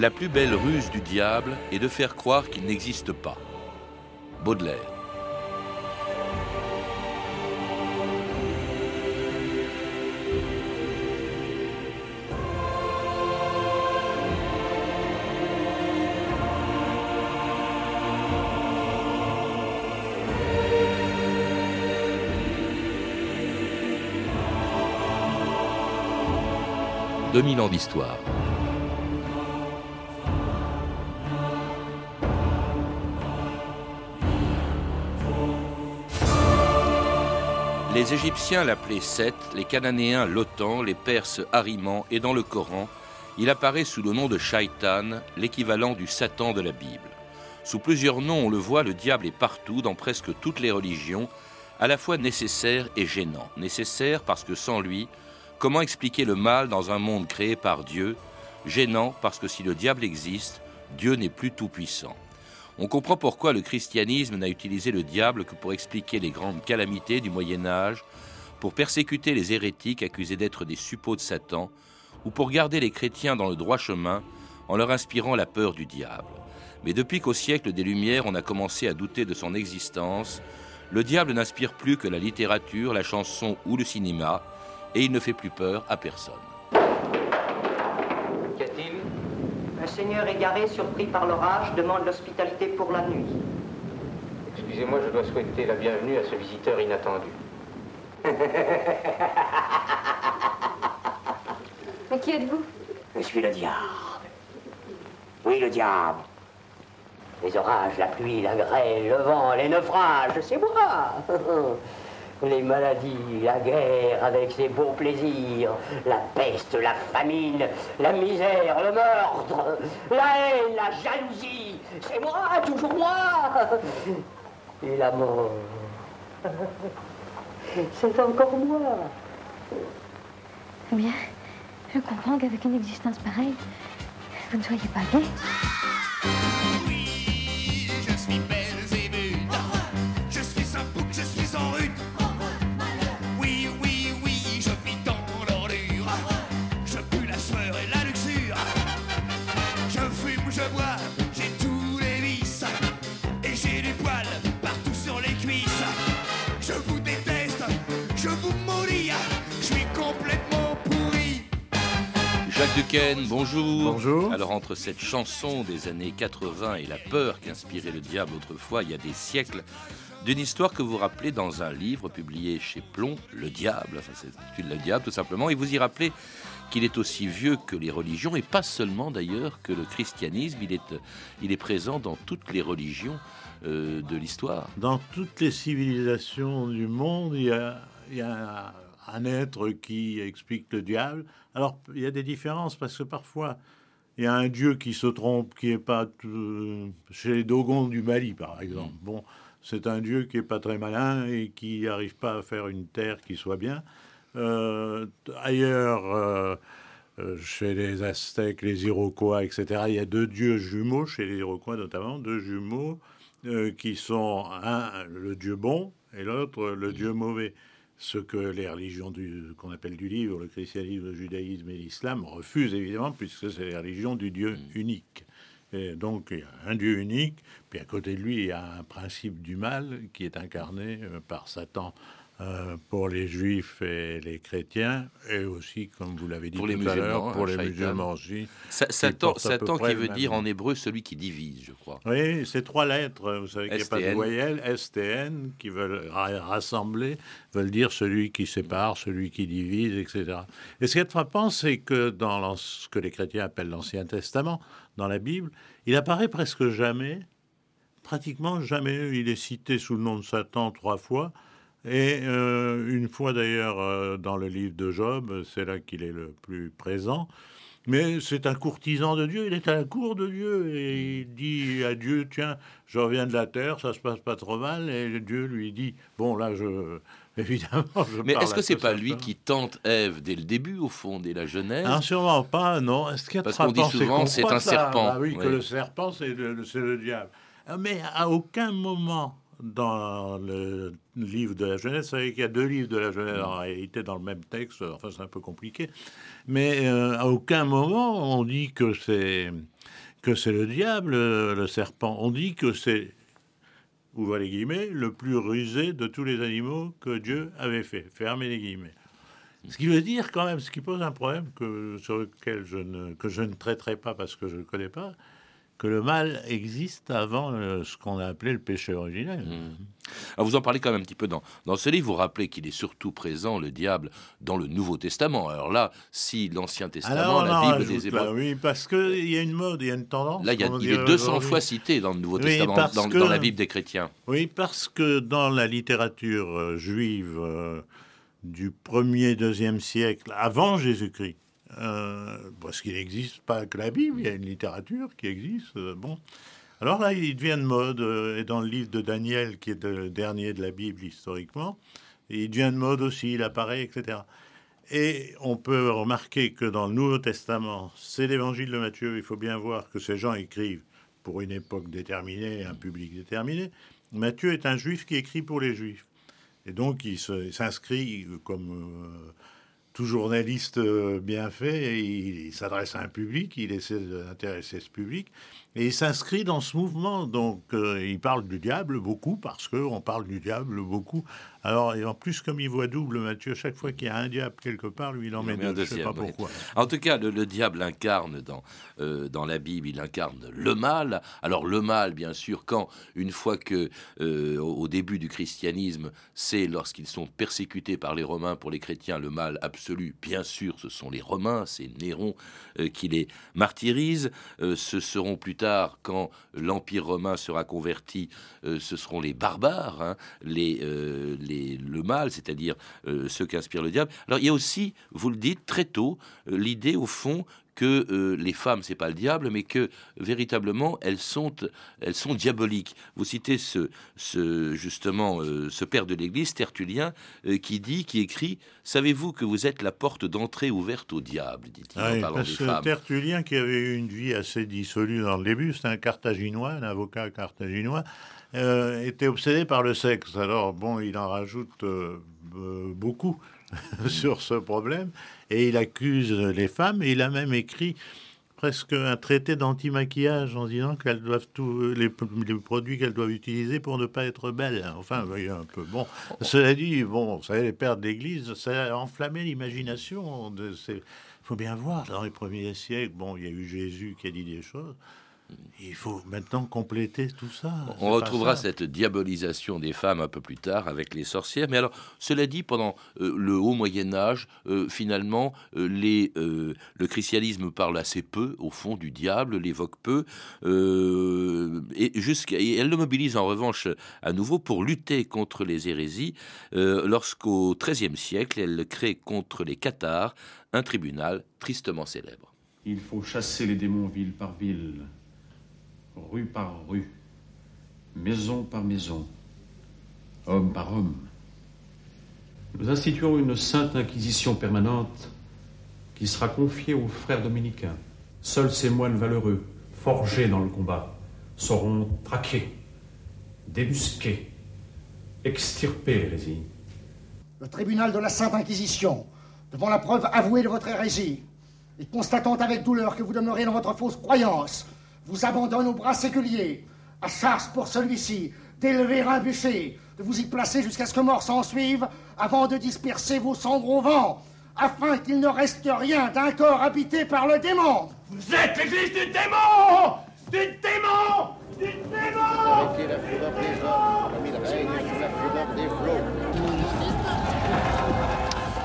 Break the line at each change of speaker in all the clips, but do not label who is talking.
La plus belle ruse du diable est de faire croire qu'il n'existe pas. Baudelaire. « 2000 ans d'histoire. Les Égyptiens l'appelaient Seth, les Cananéens Lotan, les Perses Hariman, et dans le Coran, il apparaît sous le nom de Shaitan, l'équivalent du Satan de la Bible. Sous plusieurs noms, on le voit, le diable est partout, dans presque toutes les religions, à la fois nécessaire et gênant. Nécessaire parce que sans lui, comment expliquer le mal dans un monde créé par Dieu? Gênant parce que si le diable existe, Dieu n'est plus tout-puissant. On comprend pourquoi le christianisme n'a utilisé le diable que pour expliquer les grandes calamités du Moyen Âge, pour persécuter les hérétiques accusés d'être des suppôts de Satan, ou pour garder les chrétiens dans le droit chemin en leur inspirant la peur du diable. Mais depuis qu'au siècle des Lumières on a commencé à douter de son existence, le diable n'inspire plus que la littérature, la chanson ou le cinéma, et il ne fait plus peur à personne.
Un seigneur égaré, surpris par l'orage, demande l'hospitalité pour la nuit.
Excusez-moi, je dois souhaiter la bienvenue à ce visiteur inattendu.
Mais qui êtes-vous?
Je suis le diable. Oui, le diable. Les orages, la pluie, la grêle, le vent, les naufrages, c'est moi. les maladies, la guerre avec ses beaux plaisirs, la peste, la famine, la misère, le meurtre, la haine, la jalousie, c'est moi, toujours moi. Et la mort, c'est encore moi.
Eh bien, je comprends qu'avec une existence pareille, vous ne soyez pas gay.
Jacques Duquesne, bonjour.
Bonjour.
Alors entre cette chanson des années 80 et la peur qu'inspirait le diable autrefois, il y a des siècles, d'une histoire que vous rappelez dans un livre publié chez Plomb, Le Diable, enfin c'est le Diable tout simplement, et vous y rappelez qu'il est aussi vieux que les religions, et pas seulement d'ailleurs que le christianisme, il est, il est présent dans toutes les religions euh, de l'histoire.
Dans toutes les civilisations du monde, il y a, il y a un être qui explique le diable. Alors, il y a des différences parce que parfois, il y a un dieu qui se trompe, qui est pas chez les Dogons du Mali, par exemple. Mm. Bon, c'est un dieu qui est pas très malin et qui n'arrive pas à faire une terre qui soit bien. Euh, ailleurs, euh, euh, chez les Aztèques, les Iroquois, etc., il y a deux dieux jumeaux, chez les Iroquois notamment, deux jumeaux qui sont un, le dieu bon et l'autre, le dieu mauvais ce que les religions qu'on appelle du livre, le christianisme, le judaïsme et l'islam refusent évidemment, puisque c'est les religions du Dieu mm. unique. Et donc il y a un Dieu unique, puis à côté de lui il y a un principe du mal qui est incarné euh, par Satan euh, pour les juifs et les chrétiens, et aussi, comme vous l'avez dit
pour
tout
les
à l'heure, pour
hein,
les musulmans aussi.
Satan, Satan qui veut dire en hébreu celui qui divise, je crois.
Oui, c'est trois lettres, vous savez qu'il n'y a pas de voyelles, STN, qui veulent rassembler, veulent dire celui qui sépare, celui qui divise, etc. Et ce qui est frappant, c'est que dans ce que les chrétiens appellent l'Ancien Testament, dans la Bible, il apparaît presque jamais, pratiquement jamais, il est cité sous le nom de Satan trois fois, et euh, une fois d'ailleurs euh, dans le livre de Job, c'est là qu'il est le plus présent. Mais c'est un courtisan de Dieu, il est à la cour de Dieu et il dit à Dieu, tiens, je reviens de la terre, ça se passe pas trop mal. Et Dieu lui dit, bon là, je, évidemment, je
Mais est-ce que c'est pas lui qui tente Ève dès le début, au fond, dès la Genèse?
Non, sûrement pas, non. Est-ce qu'il
Parce qu'on dit souvent c'est un serpent.
Ah oui, que le serpent, c'est le, le, diable. Mais à aucun moment dans le livre de la Genèse. Vous savez qu'il y a deux livres de la Genèse en réalité dans le même texte. Enfin, c'est un peu compliqué. Mais euh, à aucun moment on dit que c'est que c'est le diable, le serpent. On dit que c'est ouvrez les guillemets, le plus rusé de tous les animaux que Dieu avait fait. Fermez les guillemets. Ce qui veut dire quand même, ce qui pose un problème que, sur lequel je ne, que je ne traiterai pas parce que je ne connais pas, que le mal existe avant euh, ce qu'on a appelé le péché originel. Mmh.
Alors vous en parlez quand même un petit peu dans, dans ce livre, vous rappelez qu'il est surtout présent, le diable, dans le Nouveau Testament. Alors là, si l'Ancien Testament, la Bible des Hébreux...
oui, parce qu'il y a une mode, il y a une tendance.
Là, il, y est 200 fois cité dans le Nouveau Testament, dans, dans, la Bible des chrétiens.
Oui, parce que dans la littérature euh, juive euh, du 1er, 2e siècle, avant Jésus-Christ, euh, parce qu'il n'existe pas que la Bible, il y a une littérature qui existe. Euh, bon. Alors là, il devient de mode, euh, et dans le livre de Daniel, qui est le dernier de la Bible historiquement, il devient de mode aussi, il apparaît, etc. Et on peut remarquer que dans le Nouveau Testament, c'est l'évangile de Matthieu, il faut bien voir que ces gens écrivent pour une époque déterminée, un public déterminé. Matthieu est un juif qui écrit pour les juifs. Et donc, il s'inscrit comme tout journaliste euh, bien fait, il, s'adresse à un public, il essaie d'intéresser ce public, et il s'inscrit dans ce mouvement. Donc, euh, il parle du diable beaucoup, parce qu'on parle du diable beaucoup. Alors, et en plus, comme il voit double, Mathieu, chaque fois qu'il y a un diable quelque part, lui, il en met deux. Je ne sais pas pourquoi.
En tout cas, le, diable incarne dans, euh, dans la Bible, il incarne le mal. Alors, le mal, bien sûr, quand, une fois que, au début du christianisme, c'est lorsqu'ils sont persécutés par les Romains pour les chrétiens, le mal absolu bien sûr, ce sont les Romains, c'est Néron euh, qui les martyrise. Euh, ce seront plus quand l'Empire romain sera converti, euh, ce seront les barbares, hein, les, les, le mal, c'est-à-dire ceux qui inspirent le diable. Alors il y a aussi, vous le dites très tôt, l'idée au fond que euh, les femmes, c'est pas le diable, mais que véritablement elles sont, elles sont diaboliques. Vous citez ce, ce justement euh, ce père de l'Église, Tertullien, euh, qui dit, qui écrit Savez-vous que vous êtes la porte d'entrée ouverte au diable dit-il
en parlant des femmes. Tertullien, qui avait eu une vie assez dissolue dans le début, c'est un Carthaginois, un avocat carthaginois. était obsédé par le sexe. Alors, bon, il en rajoute beaucoup sur ce problème et il accuse les femmes et il a même écrit presque un traité d'anti-maquillage en disant qu'elles doivent tous les, produits qu'elles doivent utiliser pour ne pas être belles. Enfin, voyez un peu. Bon, cela dit, bon, vous savez, les pères d'église, ça a enflammé l'imagination. Il faut bien voir, dans les premiers siècles, bon, il y a eu Jésus qui a dit des choses. Il faut maintenant compléter tout ça.
On retrouvera cette diabolisation des femmes un peu plus tard avec les sorcières. Mais alors, cela dit, pendant euh, le haut Moyen Âge, euh, finalement, euh, les, le christianisme parle assez peu, au fond, du diable, l'évoque peu, et, et elle le mobilise en revanche à nouveau pour lutter contre les hérésies, lorsqu'au XIIIe siècle, elle crée contre les cathares un tribunal tristement célèbre.
Il faut chasser les démons ville par ville rue par rue, maison par maison, homme par homme. Nous instituons une sainte inquisition permanente qui sera confiée aux frères dominicains. Seuls ces moines valeureux, forgés dans le combat, sauront traquer, débusquer, extirper l'hérésie.
Le tribunal de la Sainte Inquisition, devant la preuve avouée de votre hérésie, et constatant avec douleur que vous demeurez dans votre fausse croyance, vous abandonne au bras séculier. À charge pour celui-ci d'élever un bûcher, de vous y placer jusqu'à ce que mort s'en suive, avant de disperser vos cendres au vent, afin qu'il ne reste rien d'un corps habité par le démon.
Vous êtes l'église du démon Du démon Du démon, du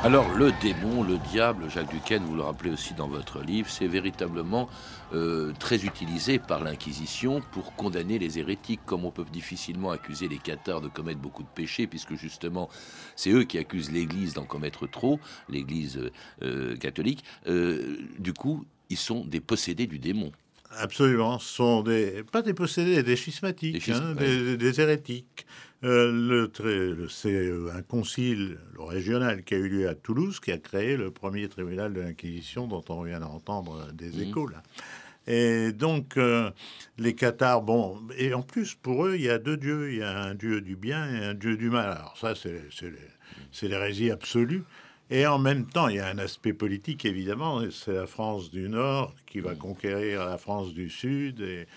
alors le démon, le diable, Jacques Duquesne, vous le rappelez aussi dans votre livre, c'est véritablement euh, très utilisé par l'Inquisition pour condamner les hérétiques, comme on peut difficilement accuser les cathares de commettre beaucoup de péchés, puisque justement c'est eux qui accusent l'Église d'en commettre trop, l'Église euh, catholique. Euh, du coup, ils sont des possédés du démon.
Absolument, ce sont des, pas des possédés, des schismatiques, des, hein, hérétiques. Euh, le, c'est euh, un concile régional qui a eu lieu à Toulouse qui a créé le premier tribunal de l'Inquisition dont on vient d'entendre des mmh. échos là. Et donc, euh, les Cathares, bon, et en plus, pour eux, il y a deux dieux. Il y a un dieu du bien et un dieu du mal. Alors ça, c'est l'hérésie absolue. Et en même temps, il y a un aspect politique, évidemment. C'est la France du Nord qui va conquérir la France du Sud. Et,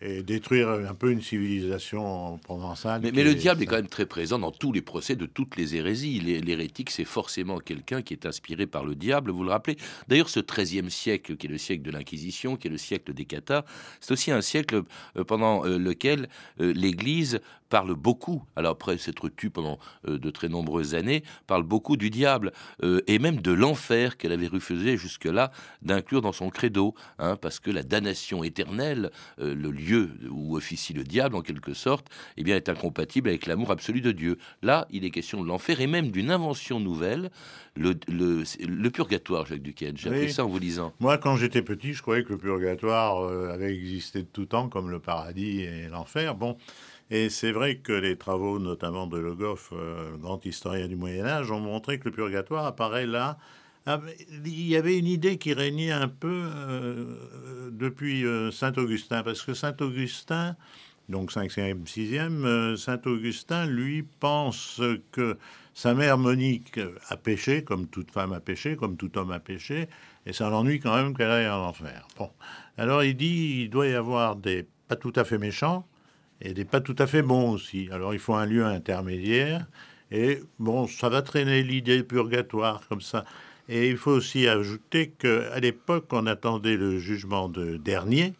et détruire un peu une civilisation provençale.
Mais, mais le diable est quand même très présent dans tous les procès de toutes les hérésies. L'hérétique, c'est forcément quelqu'un qui est inspiré par le diable, vous le rappelez. D'ailleurs, ce XIIIe siècle, qui est le siècle de l'Inquisition, qui est le siècle des cathares, c'est aussi un siècle euh, pendant euh, lequel euh, l'Église parle beaucoup, alors après s'être tue pendant de très nombreuses années, parle beaucoup du diable et même de l'enfer qu'elle avait refusé jusque-là d'inclure dans son credo, hein, parce que la damnation éternelle, le lieu où officie le diable en quelque sorte, eh bien, est incompatible avec l'amour absolu de Dieu. Là, il est question de l'enfer et même d'une invention nouvelle, le, le, purgatoire, Jacques Duquesne. J'ai appris ça en vous lisant.
Moi, quand j'étais petit, je croyais que le purgatoire euh, avait existé de tout temps, comme le paradis et l'enfer. Bon. Et c'est vrai que les travaux, notamment de Le Goff, euh, grand historien du Moyen Âge, ont montré que le purgatoire apparaît là il y avait une idée qui régnait un peu euh, depuis euh, Saint-Augustin, parce que Saint-Augustin, donc 5e, 6e, Saint-Augustin, lui, pense que sa mère Monique a péché, comme toute femme a péché, comme tout homme a péché, et ça l'ennuie quand même qu'elle aille en enfer. Bon. Alors il dit il doit y avoir des pas tout à fait méchants et des pas tout à fait bons aussi. Alors il faut un lieu intermédiaire, et bon, ça va traîner l'idée purgatoire comme ça. Et il faut aussi ajouter qu'à l'époque, on attendait le jugement de dernier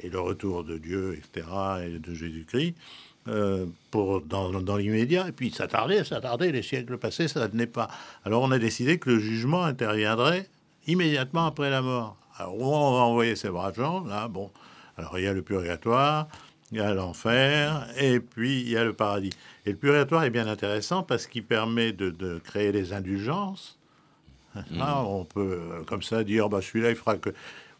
et le retour de Dieu, etc., et de Jésus-Christ, euh, pour dans, l'immédiat. Et puis ça tardait, ça tardait, les siècles passés, ça ne pas. Alors on a décidé que le jugement interviendrait immédiatement après la mort. Alors on va envoyer ces braves gens? Là, bon. Alors il y a le purgatoire, il y a l'enfer, et puis il y a le paradis. Et le purgatoire est bien intéressant parce qu'il permet de, de créer des indulgences ah, on peut euh, comme ça dire, bah, celui-là, il fera que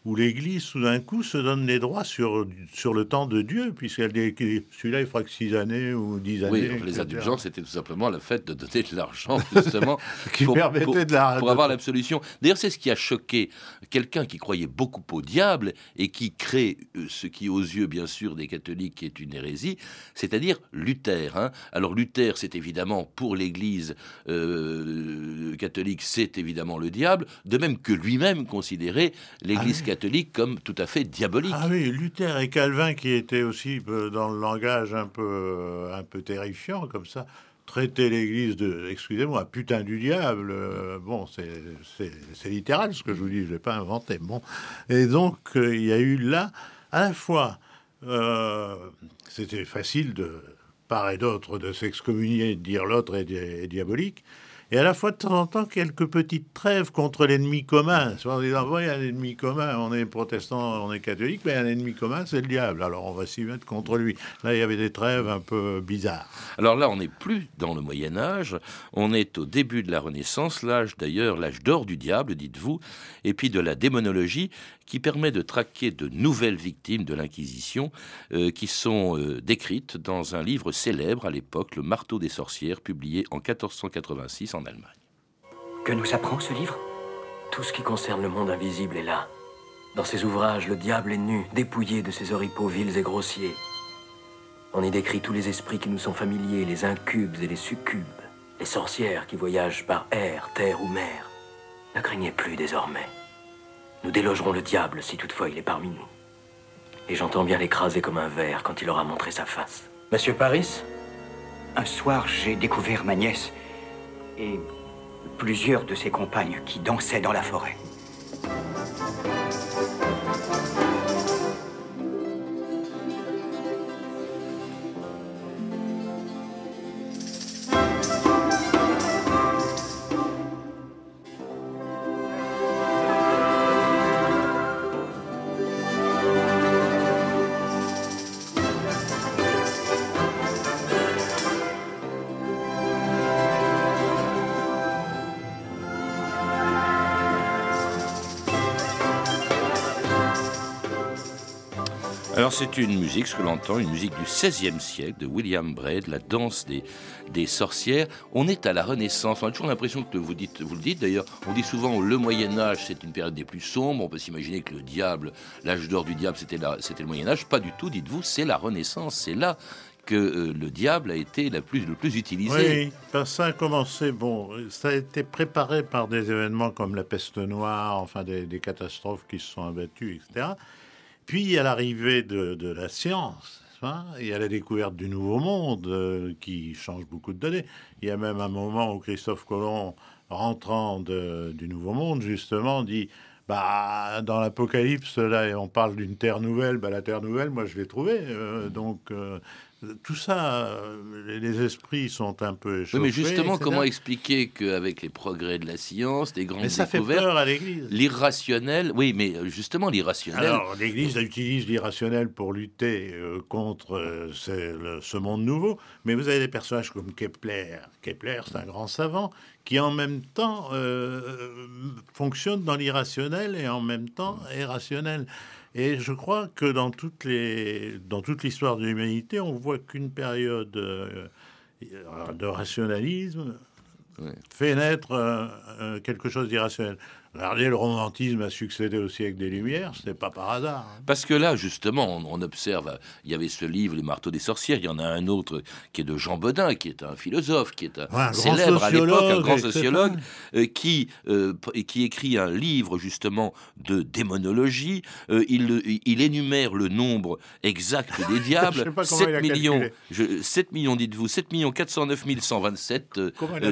où l'Église, tout d'un coup, se donne les droits sur, sur le temps de Dieu, puisqu'elle dit celui-là, il fera que six années ou dix années.
Oui, les indulgences, c'était tout simplement le fait de donner de l'argent, justement,
qui pour, permettait de la...
pour avoir l'absolution. D'ailleurs, c'est ce qui a choqué quelqu'un qui croyait beaucoup au diable et qui crée euh, ce qui, aux yeux, bien sûr, des catholiques, est une hérésie, c'est-à-dire Luther. Hein. Alors, Luther, c'est évidemment, pour l'Église euh, catholique, c'est évidemment le diable, de même que lui-même considérait l'Église catholique comme tout à fait diabolique.
Ah oui, Luther et Calvin qui étaient aussi euh, dans le langage un peu, euh, un peu terrifiant comme ça, traiter l'Église de, excusez-moi, putain du diable. Euh, bon, c'est littéral ce que je vous dis, je l'ai pas inventé. Bon, et donc il y a eu là à la fois, c'était facile de part et d'autre de s'excommunier, de dire l'autre est diabolique et à la fois de temps en temps quelques petites trêves contre l'ennemi commun. Soit il y a un ennemi commun, on est protestant, on est catholique, mais un ennemi commun, c'est le diable. Alors on va s'y mettre contre lui. Là, il y avait des trêves un peu bizarres.
Alors là, on n'est plus dans le Moyen Âge, on est au début de la Renaissance, l'âge d'ailleurs, l'âge d'or du diable, dites-vous, et puis de la démonologie, qui permet de traquer de nouvelles victimes de l'Inquisition, euh, qui sont euh, décrites dans un livre célèbre à l'époque, Le Marteau des sorcières, publié en 1486 en Allemagne.
Que nous apprend ce livre? Tout ce qui concerne le monde invisible est là. Dans ces ouvrages, le diable est nu, dépouillé de ses oripeaux vils et grossiers. On y décrit tous les esprits qui nous sont familiers, les incubes et les succubes, les sorcières qui voyagent par air, terre ou mer. Ne craignez plus désormais. Nous délogerons le diable si toutefois il est parmi nous. Et j'entends bien l'écraser comme un verre quand il aura montré sa face.
Monsieur Paris Un soir, j'ai découvert ma nièce et plusieurs de ses compagnes qui dansaient dans la forêt.
C'est une musique, ce que l'on entend, une musique du XVIe siècle de William Braid, la danse des, sorcières. On est à la Renaissance. On a toujours l'impression que vous, dites, vous le dites d'ailleurs. On dit souvent le Moyen Âge, c'est une période des plus sombres. On peut s'imaginer que le diable, l'âge d'or du diable, c'était le Moyen Âge. Pas du tout. Dites-vous, c'est la Renaissance. C'est là que euh, le diable a été le plus utilisé.
Oui, ça a commencé, bon, ça a été préparé par des événements comme la peste noire, enfin des, des catastrophes qui se sont abattues, etc. Puis à l'arrivée de, la science, et à la découverte du nouveau monde euh, qui change beaucoup de données. Il y a même un moment où Christophe Colomb, rentrant du nouveau monde, justement, dit bah, dans l'Apocalypse, là, on parle d'une terre nouvelle. Bah, la terre nouvelle, moi, je l'ai trouvée. Euh, donc, euh, tout ça, euh, les esprits sont un peu échauffés.
Oui, mais justement, comment expliquer qu'avec les progrès de la science, des grandes
mais ça
découvertes,
fait peur à l'Église.
L'irrationnel, oui, mais euh, justement l'irrationnel.
Alors, l'Église utilise l'irrationnel pour lutter euh, contre euh, le, ce monde nouveau, mais vous avez des personnages comme Kepler. Kepler, c'est un grand savant qui en même temps euh, fonctionne dans l'irrationnel et en même temps est rationnel. Et je crois que dans toutes les dans toute l'histoire de l'humanité, on voit qu'une période euh, de rationalisme ouais. fait naître euh, euh, quelque chose d'irrationnel. Regardez, le romantisme a succédé au siècle des Lumières, ce n'est pas par hasard. Hein.
Parce que là, justement, on, on, observe, il y avait ce livre, Les marteaux des sorcières, il y en a un autre qui est de Jean Bodin, qui est un philosophe, qui est un,
ouais, un
célèbre à l'époque, un grand sociologue, euh, qui, euh, qui écrit un livre, justement, de démonologie. Euh, il, il énumère le nombre exact des diables. 7 millions, je, 7 millions, dites-vous, 7 millions 409 127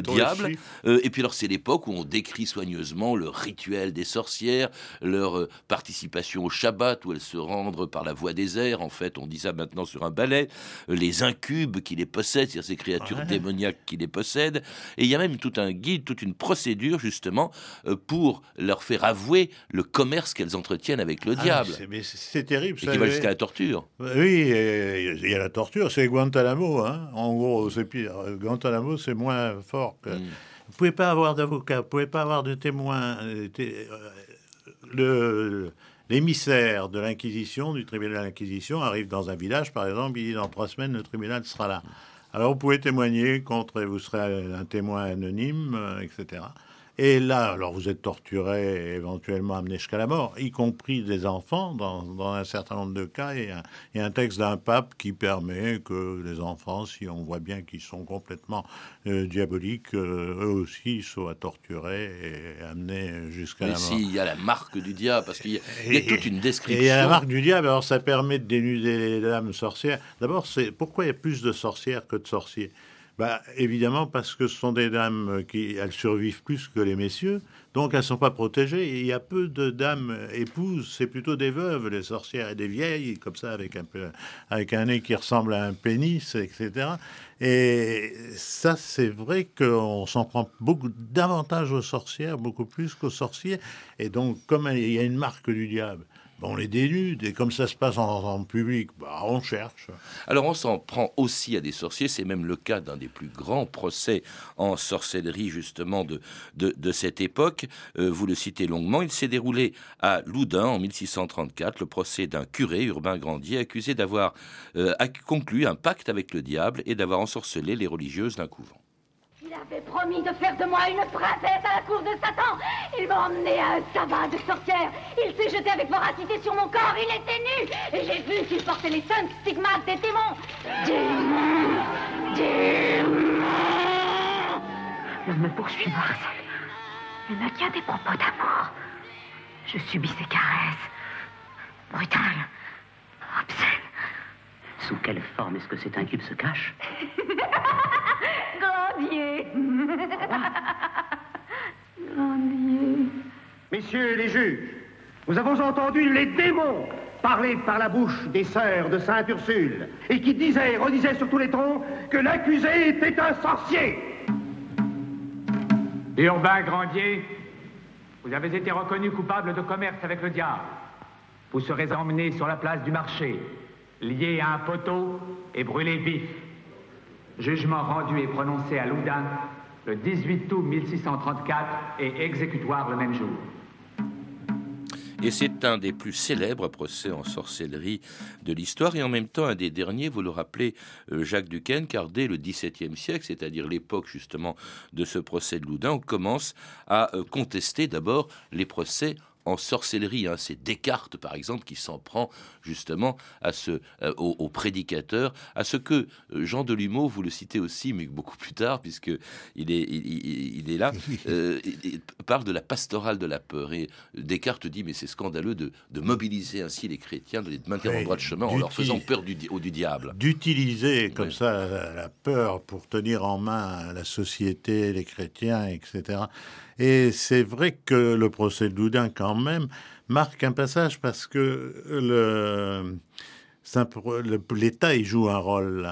diables. et puis alors, c'est l'époque où on décrit soigneusement le rituel des sorcières, leur euh, participation au Shabbat où elles se rendent par la voie des airs. En fait, on dit ça maintenant sur un ballet. Euh, les incubes qui les possèdent, c'est-à-dire ces créatures ouais. démoniaques qui les possèdent. Et il y a même tout un guide, toute une procédure justement euh, pour leur faire avouer le commerce qu'elles entretiennent avec le
ah,
diable.
C'est terrible.
Et qui va jusqu'à la torture.
Oui, il y a la torture. C'est Guantanamo. Hein. En gros, c'est pire. Guantanamo, c'est moins fort que. Mm. Vous pouvez pas avoir d'avocat, vous pouvez pas avoir de témoin. Le l'émissaire de l'Inquisition, du tribunal de l'Inquisition, arrive dans un village, par exemple, il dit dans trois semaines le tribunal sera là. Alors vous pouvez témoigner contre, vous serez un témoin anonyme, etc. Et là, alors vous êtes torturé, éventuellement amené jusqu'à la mort, y compris des enfants, dans, dans un certain nombre de cas. Il y a, il y a un texte d'un pape qui permet que les enfants, si on voit bien qu'ils sont complètement euh, diaboliques, euh, eux aussi soient torturés et amenés jusqu'à la mort.
Mais s'il y a la marque du diable, parce qu'il y, y, a toute une description.
Et il y a la marque du diable, alors ça permet de dénuder les dames sorcières. D'abord, c'est pourquoi il y a plus de sorcières que de sorciers? Bah, évidemment, parce que ce sont des dames qui elles survivent plus que les messieurs, donc elles ne sont pas protégées. Il y a peu de dames épouses, c'est plutôt des veuves, les sorcières et des vieilles, comme ça, avec un, peu, avec un nez qui ressemble à un pénis, etc. Et ça, c'est vrai qu'on s'en prend beaucoup davantage aux sorcières, beaucoup plus qu'aux sorciers. Et donc, comme il y a une marque du diable, on les dénude et comme ça se passe en, en public, bah, on cherche.
Alors on s'en prend aussi à des sorciers, c'est même le cas d'un des plus grands procès en sorcellerie justement de, de, de cette époque. Euh, vous le citez longuement, il s'est déroulé à Loudun en 1634, le procès d'un curé, Urbain Grandier, accusé d'avoir euh, conclu un pacte avec le diable et d'avoir ensorcelé les religieuses d'un couvent.
Il avait promis de faire de moi une princesse à la cour de Satan. Emmené à un sabbat de sorcière. Il s'est jeté avec voracité sur mon corps. Il était nu. Et j'ai vu qu'il portait les cinq stigmates des démons. Démons Démons
Ne me poursuis, Marcel. Il ne tient des propos d'amour. Je subis ses caresses. Brutales. Obscènes.
Sous quelle forme est-ce que cet incube se cache?
Grandier Grandier
Messieurs les juges, nous avons entendu les démons parler par la bouche des sœurs de Sainte Ursule et qui disaient et redisaient sur tous les tons que l'accusé était un sorcier.
Urbain Grandier, vous avez été reconnu coupable de commerce avec le diable. Vous serez emmené sur la place du marché, lié à un poteau et brûlé vif. Jugement rendu et prononcé à Loudun le 18 août 1634 et exécutoire le même jour.
Et c'est un des plus célèbres procès en sorcellerie de l'histoire et en même temps un des derniers, vous le rappelez, euh, Jacques Duquesne, car dès le XVIIe siècle, c'est-à-dire l'époque justement de ce procès de Loudun, on commence à euh, contester d'abord les procès en sorcellerie. Hein. C'est Descartes, par exemple, qui s'en prend justement à ce, euh, au, prédicateur, à ce que euh, Jean Delumeau, vous le citez aussi, mais beaucoup plus tard, puisque il est, il, est là, euh, il parle de la pastorale de la peur. Et Descartes dit, mais c'est scandaleux de, mobiliser ainsi les chrétiens, de les maintenir en droit de chemin en leur faisant peur du, du diable.
D'utiliser comme ça la peur pour tenir en main la société, les chrétiens, etc. Et c'est vrai que le procès de Loudun, quand même, marque un passage parce que le, l'État y joue un rôle.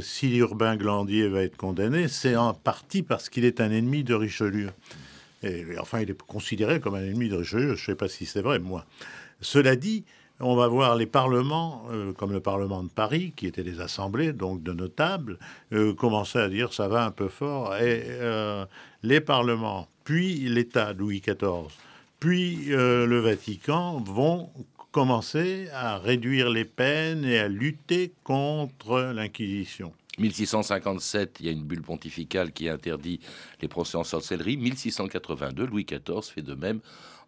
Si Urbain Glandier va être condamné, c'est en partie parce qu'il est un ennemi de Richelieu. Et, enfin, il est considéré comme un ennemi de Richelieu. Je ne sais pas si c'est vrai, moi. Cela dit, on va voir les parlements, euh, comme le Parlement de Paris, qui étaient des assemblées, donc de notables, euh, commencer à dire ça va un peu fort. Et euh, les parlements, puis l'État Louis XIV, puis le Vatican vont commencer à réduire les peines et à lutter contre l'Inquisition.
1657, il y a une bulle pontificale qui interdit les procès en sorcellerie. 1682, Louis XIV fait de même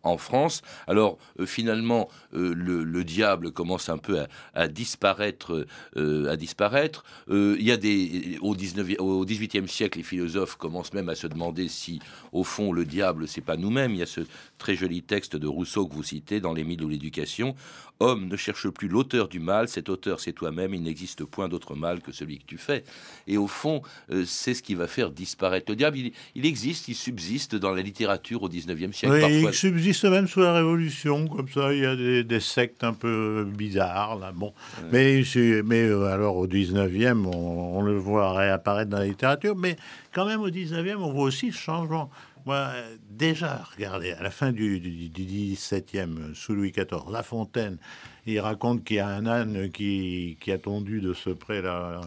en France. Alors euh, finalement, euh, le, diable commence un peu à, disparaître. Euh, à disparaître. il y a des au 19 au 18e siècle, les philosophes commencent même à se demander si, au fond, le diable c'est pas nous-mêmes. Il y a ce très joli texte de Rousseau que vous citez dans Les Mille ou l'éducation. Homme, ne cherche plus l'auteur du mal, cet auteur c'est toi-même, il n'existe point d'autre mal que celui que tu fais. Et au fond, c'est ce qui va faire disparaître le diable. Il, existe, il subsiste dans la littérature au 19e siècle.
parfois. il subsiste même sous la Révolution, comme ça, il y a des, sectes un peu bizarres, là, bon. Mais, mais euh, alors au 19e, on, le voit réapparaître dans la littérature, mais quand même au 19e, on voit aussi le changement. Moi, déjà, regardez, à la fin du, du, 17e, sous Louis XIV, La Fontaine, il raconte qu'il y a un âne qui, qui a tondu de ce près là,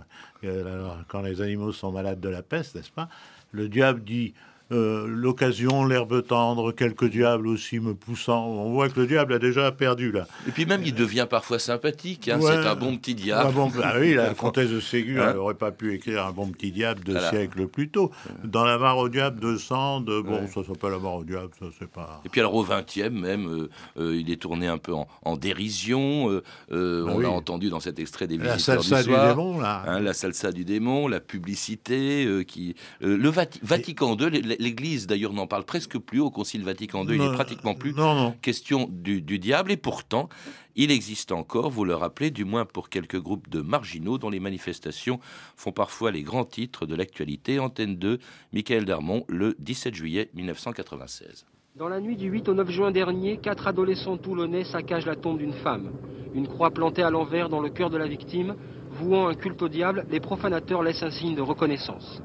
euh, quand les animaux sont malades de la peste, n'est-ce pas? Le diable dit euh, l'occasion, l'herbe tendre, quelques diables aussi me poussant. On voit que le diable a déjà perdu là.
Et puis même, il devient parfois sympathique. Hein, c'est un bon petit diable.
ah oui, la comtesse de Ségur hein n'aurait pas pu écrire un bon petit diable deux siècles plus tôt. Dans la mare au diable de Sand, bon, ça s'appelle la mare au diable, ça c'est pas.
Et puis alors au 20e même, euh, euh, il est tourné un peu en, dérision. Bah on a entendu dans cet extrait des
la salsa du, démon là.
Hein, la salsa du démon, la publicité qui, le Vatican II, l'Église d'ailleurs n'en parle presque plus au Concile Vatican II, il n'est pratiquement plus question du, diable, et pourtant il existe encore, vous le rappelez, du moins pour quelques groupes de marginaux dont les manifestations font parfois les grands titres de l'actualité. Antenne 2, Michael Darmon, le 17 juillet 1996.
Dans la nuit du 8 au 9 juin dernier, quatre adolescents toulonnais saccagent la tombe d'une femme. Une croix plantée à l'envers dans le cœur de la victime, vouant un culte au diable, les profanateurs laissent un signe de reconnaissance.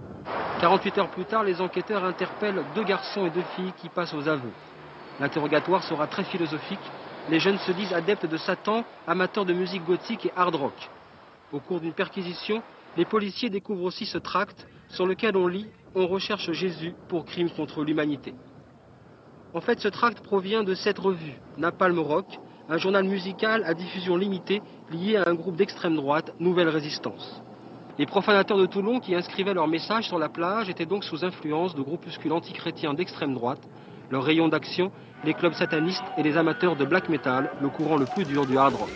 48 heures plus tard, les enquêteurs interpellent deux garçons et deux filles qui passent aux aveux. L'interrogatoire sera très philosophique. Les jeunes se disent adeptes de Satan, amateurs de musique gothique et hard rock. Au cours d'une perquisition, les policiers découvrent aussi ce tract sur lequel on lit On recherche Jésus pour crimes contre l'humanité. En fait, ce tract provient de cette revue, Napalm Rock, un journal musical à diffusion limitée lié à un groupe d'extrême droite, Nouvelle Résistance. Les profanateurs de Toulon qui inscrivaient leurs messages sur la plage étaient donc sous influence de groupuscules antichrétiens d'extrême droite. Leur rayon d'action, les clubs satanistes et les amateurs de black metal, le courant le plus dur du hard rock.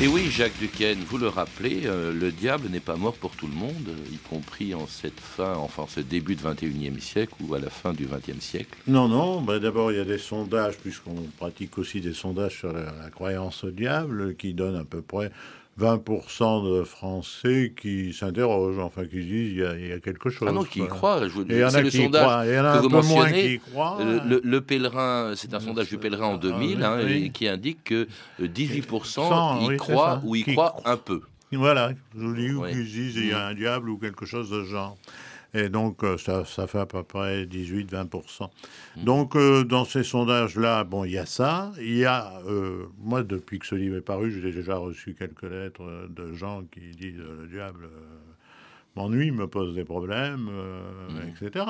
Et oui, Jacques Duquesne, vous le rappelez, euh, le diable n'est pas mort pour tout le monde, y compris en cette fin, enfin ce début du 21e siècle ou à la fin du 20e siècle.
Non, non, bah, d'abord il y a des sondages, puisqu'on pratique aussi des sondages sur la, la, croyance au diable, qui donnent à peu près 20% de Français qui s'interrogent, enfin qui disent il y, a, quelque chose.
Ah non, qui y croient.
Je il y en a le qui croient. Il y en a un peu moins qui croient.
Le, pèlerin, c'est un sondage du pèlerin en 2000 ah, hein, qui indique que 18% y croient ou y croient un peu.
Voilà, je dis ou qu'ils disent il y a un diable ou quelque chose de genre. Et donc, euh, ça, ça fait à peu près 18-20%. Mmh. Donc, euh, dans ces sondages-là, bon, il y a ça. Il y a, euh, moi, depuis que ce livre est paru, j'ai déjà reçu quelques lettres de gens qui disent le diable m'ennuie, me pose des problèmes,
Mmh.
etc.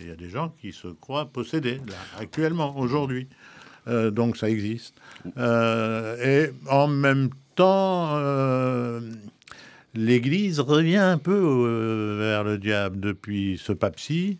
Il y a des gens qui se croient possédés, là, actuellement, aujourd'hui. Donc ça existe. Euh, et en même temps, l'Église revient un peu euh, vers le diable depuis ce pape-ci,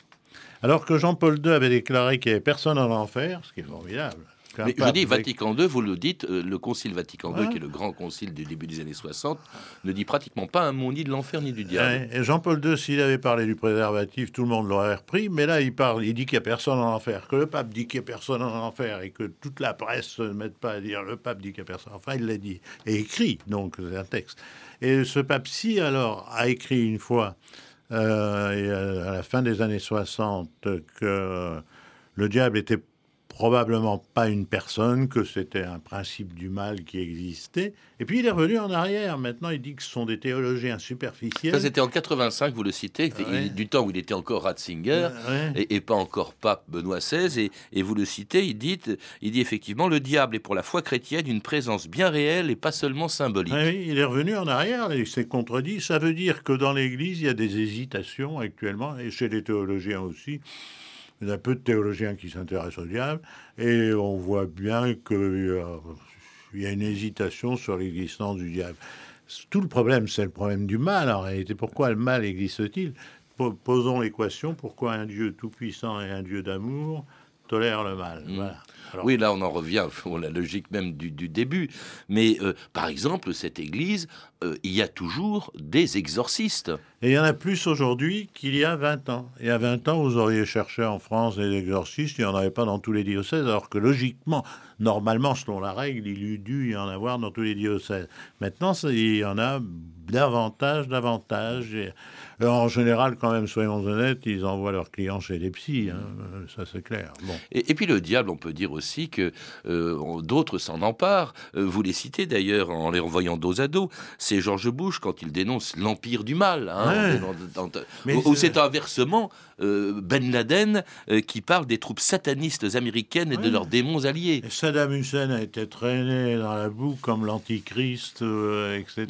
alors que Jean-Paul II avait déclaré qu'il n'y avait personne en enfer, ce qui est formidable.
Mais je dis, Vatican II, vous le dites, euh, le Concile Vatican II,
Ouais.
qui est le grand concile du début des années 60, ne dit pratiquement pas un mot ni de l'enfer ni du diable.
Ouais, et Jean-Paul II, s'il avait parlé du préservatif, tout le monde l'aurait repris. Mais là, il parle, il dit qu'il n'y a personne en enfer, que le pape dit qu'il n'y a personne en enfer, et que toute la presse ne mette pas à dire le pape dit qu'il n'y a personne. Enfin, il l'a dit et écrit, donc c'est un texte. Et ce pape-ci, alors, a écrit une fois, euh, et à la fin des années 60, que le diable était probablement pas une personne, que c'était un principe du mal qui existait. Et puis il est revenu en arrière. Maintenant, il dit que ce sont des théologiens superficiels.
Ça, c'était en 85, vous le citez,
ouais.
du temps où il était encore Ratzinger
Ouais.
et, et pas encore pape Benoît XVI. Et, et vous le citez, il dit, il dit effectivement le diable est pour la foi chrétienne une présence bien réelle et pas seulement symbolique.
Oui, il est revenu en arrière, il s'est contredit. Ça veut dire que dans l'Église, il y a des hésitations actuellement, et chez les théologiens aussi. Il y a peu de théologiens qui s'intéressent au diable, et on voit bien qu'il y a une hésitation sur l'existence du diable. Tout le problème, c'est le problème du mal en réalité. Pourquoi le mal existe-t-il? Po- Posons l'équation pourquoi un Dieu tout-puissant et un Dieu d'amour tolèrent le mal? Voilà. Alors-
Oui, là, on en revient à la logique même du, du début. Mais euh, par exemple, cette église, euh, il y a toujours des exorcistes.
Et il y en a plus aujourd'hui qu'il y a 20 ans. Il y a 20 ans, vous auriez cherché en France des exorcistes, il n'y en avait pas dans tous les diocèses, alors que logiquement, normalement, selon la règle, il eût dû y en avoir dans tous les diocèses. Maintenant, il y en a davantage, davantage. En général, quand même, soyons honnêtes, ils envoient leurs clients chez les psys, hein, ça c'est clair. Bon.
Et, puis le diable, on peut dire aussi que euh, d'autres s'en emparent. Euh, vous les citez d'ailleurs en les renvoyant dos à dos. C'est George Bush quand il dénonce l'empire du mal. hein,
Ouais.
dans- dans-
Mais
où où
c'est-
inversement euh, Ben Laden euh, qui parle des troupes satanistes américaines et de leurs démons alliés.
Et Saddam Hussein a été traîné dans la boue comme l'antichrist, euh, etc.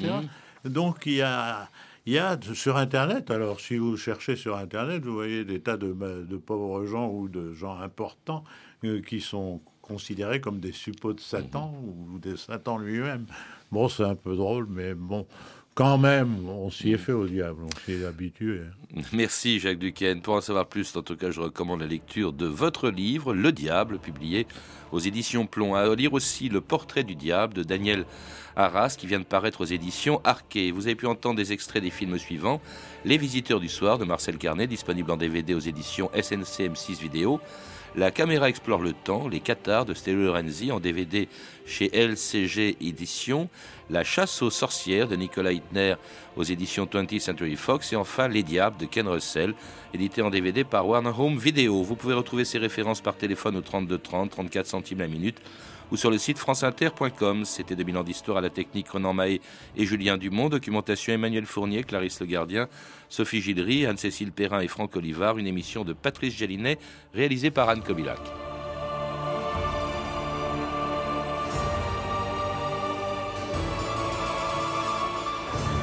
Mhm.
Donc il y a, il y a sur Internet, alors si vous cherchez sur Internet, vous voyez des tas de, de pauvres gens ou de gens importants qui sont considérés comme des suppôts de Satan ou de Satan lui-même. Bon, c'est un peu drôle, mais bon, quand même, on s'y est fait au diable, on s'y est habitué.
Merci Jacques Duquesne. Pour en savoir plus, en tout cas, je recommande la lecture de votre livre, Le Diable, publié aux éditions Plomb. À lire aussi Le Portrait du Diable de Daniel Arras, qui vient de paraître aux éditions Arquet. Vous avez pu entendre des extraits des films suivants Les Visiteurs du Soir de Marcel Carnet, disponible en DVD aux éditions SNCM6 Vidéo. La caméra explore le temps, les cathares de Stelio Lorenzi en DVD chez LCG Éditions, La chasse aux sorcières de Nicolas Hitner aux éditions 20th Century Fox et enfin Les Diables de Ken Russell, édité en DVD par Warner Home Video. Vous pouvez retrouver ces références par téléphone au 32 30, 34 centimes la minute ou sur le site franceinter.com. C'était 2000 ans d'histoire à la technique Renan Mahé et Julien Dumont, documentation Emmanuel Fournier, Clarisse Le Gardien, Sophie Gildry, Anne-Cécile Perrin et Franck Olivard, une émission de Patrice Gélinet réalisée par Anne Kobilac.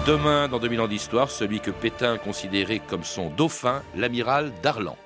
Demain, dans 2000 ans d'histoire, celui que Pétain considérait comme son dauphin, l'amiral Darlan.